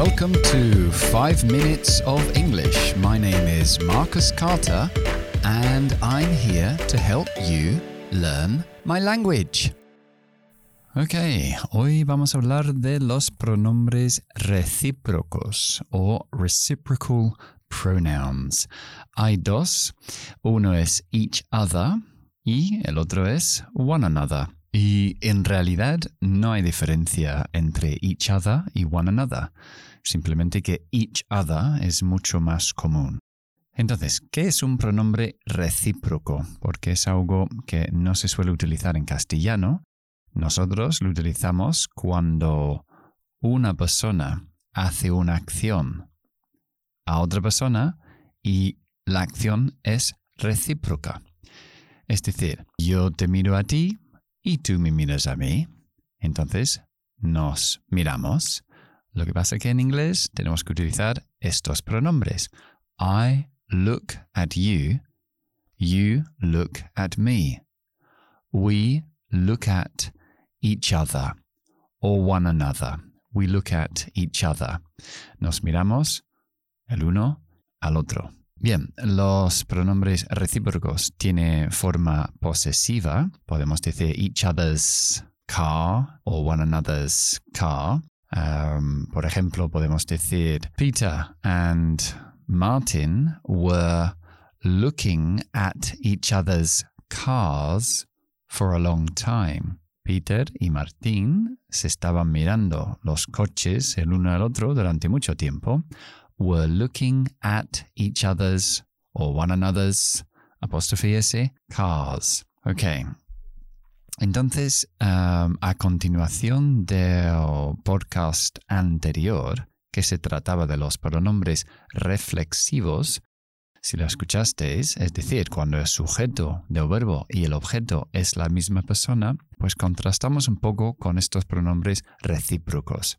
Welcome to 5 Minutes of English. My name is Marcus Carter and I'm here to help you learn my language. Ok, hoy vamos a hablar de los pronombres recíprocos o reciprocal pronouns. Hay dos, uno es each other y el otro es one another. Y en realidad no hay diferencia entre each other y one another, simplemente que each other es mucho más común. Entonces, ¿qué es un pronombre recíproco? Porque es algo que no se suele utilizar en castellano. Nosotros lo utilizamos cuando una persona hace una acción a otra persona y la acción es recíproca. Es decir, yo te miro a ti y tú me miras a mí. Entonces, nos miramos. Lo que pasa es que en inglés tenemos que utilizar estos pronombres. I look at you, you look at me. We look at each other or one another. We look at each other. Nos miramos el uno al otro. Bien, los pronombres recíprocos tienen forma posesiva. Podemos decir each other's car o one another's car. Um, por ejemplo, podemos decir Peter and Martin were looking at each other's cars for a long time. Peter y Martín se estaban mirando los coches el uno al otro durante mucho tiempo. Were looking at each other's or one another's apostrophe cars. Ok. Entonces, um, a continuación del podcast anterior, que se trataba de los pronombres reflexivos, si lo escuchasteis, es decir, cuando el sujeto del verbo y el objeto es la misma persona, pues contrastamos un poco con estos pronombres recíprocos.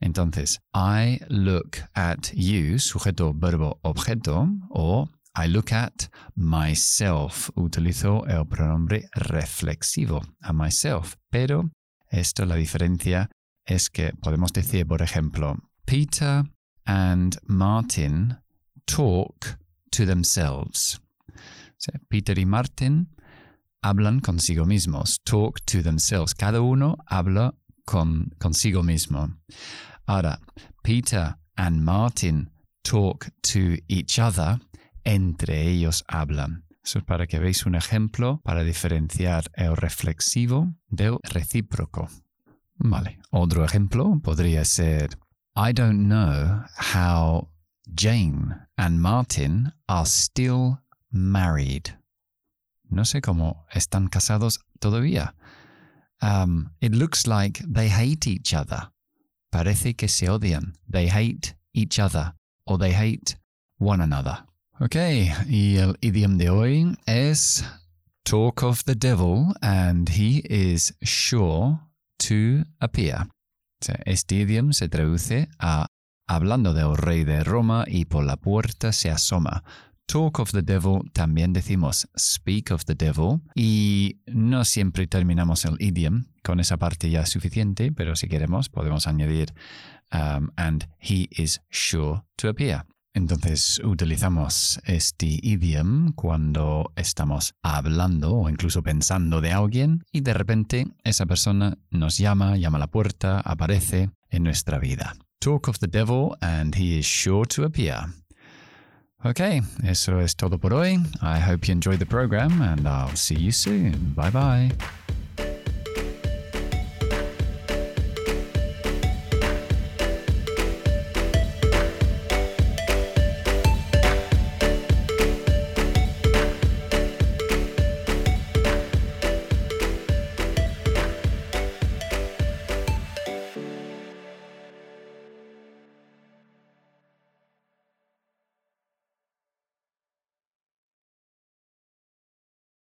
Entonces, I look at you, sujeto, verbo, objeto, o I look at myself. Utilizo el pronombre reflexivo, a myself. Pero esto, la diferencia es que podemos decir, por ejemplo, Peter and Martin talk to themselves. Peter y Martin hablan consigo mismos, talk to themselves. Cada uno habla con consigo mismo. Ahora, Peter and Martin talk to each other. Entre ellos hablan. Eso es para que veáis un ejemplo para diferenciar el reflexivo del recíproco. Vale. Otro ejemplo podría ser I don't know how Jane and Martin are still married. No sé cómo están casados todavía. Um, it looks like they hate each other. Parece que se odian. They hate each other or they hate one another. Ok, y el idioma de hoy es talk of the devil and he is sure to appear. Este idioma se traduce a hablando del rey de Roma y por la puerta se asoma. Talk of the devil también decimos speak of the devil y no siempre terminamos el idiom con esa parte ya suficiente, pero si queremos podemos añadir um, and he is sure to appear. Entonces utilizamos este idiom cuando estamos hablando o incluso pensando de alguien y de repente esa persona nos llama, llama a la puerta, aparece en nuestra vida. Talk of the devil and he is sure to appear. Ok, eso es todo por hoy. I hope you enjoyed the program and I'll see you soon. Bye bye.